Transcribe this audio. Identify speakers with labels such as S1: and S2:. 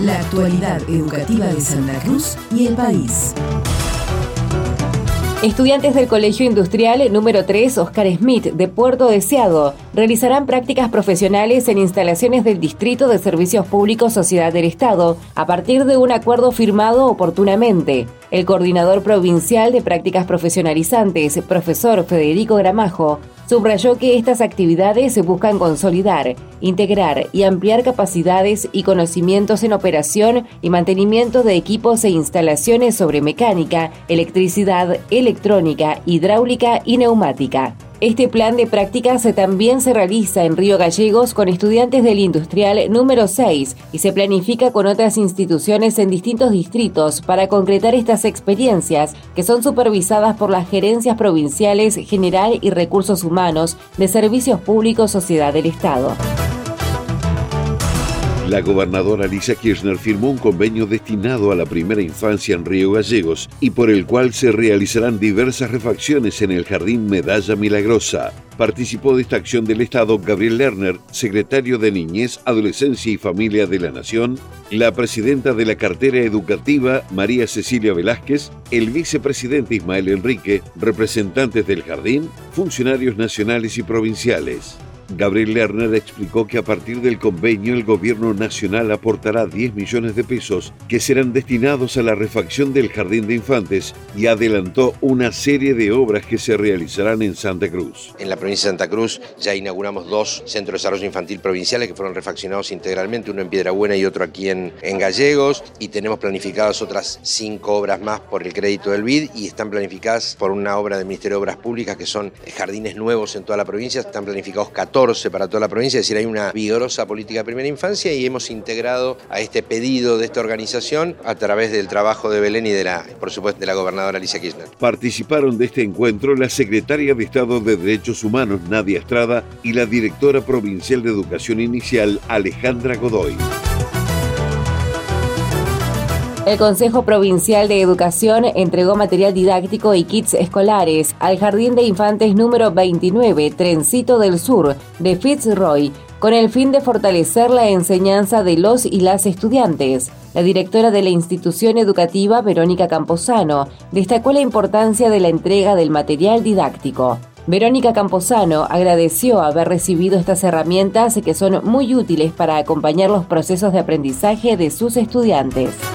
S1: La actualidad educativa de Santa Cruz y el país.
S2: Estudiantes del Colegio Industrial número 3 Oscar Smith de Puerto Deseado realizarán prácticas profesionales en instalaciones del Distrito de Servicios Públicos Sociedad del Estado a partir de un acuerdo firmado oportunamente. El coordinador provincial de prácticas profesionalizantes, profesor Federico Gramajo, subrayó que estas actividades se buscan consolidar, integrar y ampliar capacidades y conocimientos en operación y mantenimiento de equipos e instalaciones sobre mecánica, electricidad, electrónica, hidráulica y neumática. Este plan de prácticas también se realiza en Río Gallegos con estudiantes del Industrial número 6 y se planifica con otras instituciones en distintos distritos para concretar estas experiencias que son supervisadas por las gerencias provinciales General y Recursos Humanos de Servicios Públicos Sociedad del Estado.
S3: La gobernadora Alicia Kirchner firmó un convenio destinado a la primera infancia en Río Gallegos y por el cual se realizarán diversas refacciones en el Jardín Medalla Milagrosa. Participó de esta acción del Estado Gabriel Lerner, secretario de Niñez, Adolescencia y Familia de la Nación, la presidenta de la cartera educativa María Cecilia Velázquez, el vicepresidente Ismael Enrique, representantes del jardín, funcionarios nacionales y provinciales. Gabriel Lerner explicó que a partir del convenio el gobierno nacional aportará 10 millones de pesos que serán destinados a la refacción del jardín de infantes y adelantó una serie de obras que se realizarán en Santa Cruz.
S4: En la provincia de Santa Cruz ya inauguramos dos centros de desarrollo infantil provinciales que fueron refaccionados integralmente, uno en Piedrabuena y otro aquí en, en Gallegos y tenemos planificadas otras cinco obras más por el crédito del BID y están planificadas por una obra del Ministerio de Obras Públicas que son jardines nuevos en toda la provincia, están planificados 14 para toda la provincia, es decir, hay una vigorosa política de primera infancia y hemos integrado a este pedido de esta organización a través del trabajo de Belén y de la, por supuesto, de la gobernadora Alicia Kirchner.
S3: Participaron de este encuentro la secretaria de Estado de Derechos Humanos, Nadia Estrada, y la directora provincial de Educación Inicial, Alejandra Godoy.
S2: El Consejo Provincial de Educación entregó material didáctico y kits escolares al Jardín de Infantes número 29, Trencito del Sur, de Fitzroy, con el fin de fortalecer la enseñanza de los y las estudiantes. La directora de la institución educativa, Verónica Camposano, destacó la importancia de la entrega del material didáctico. Verónica Camposano agradeció haber recibido estas herramientas que son muy útiles para acompañar los procesos de aprendizaje de sus estudiantes.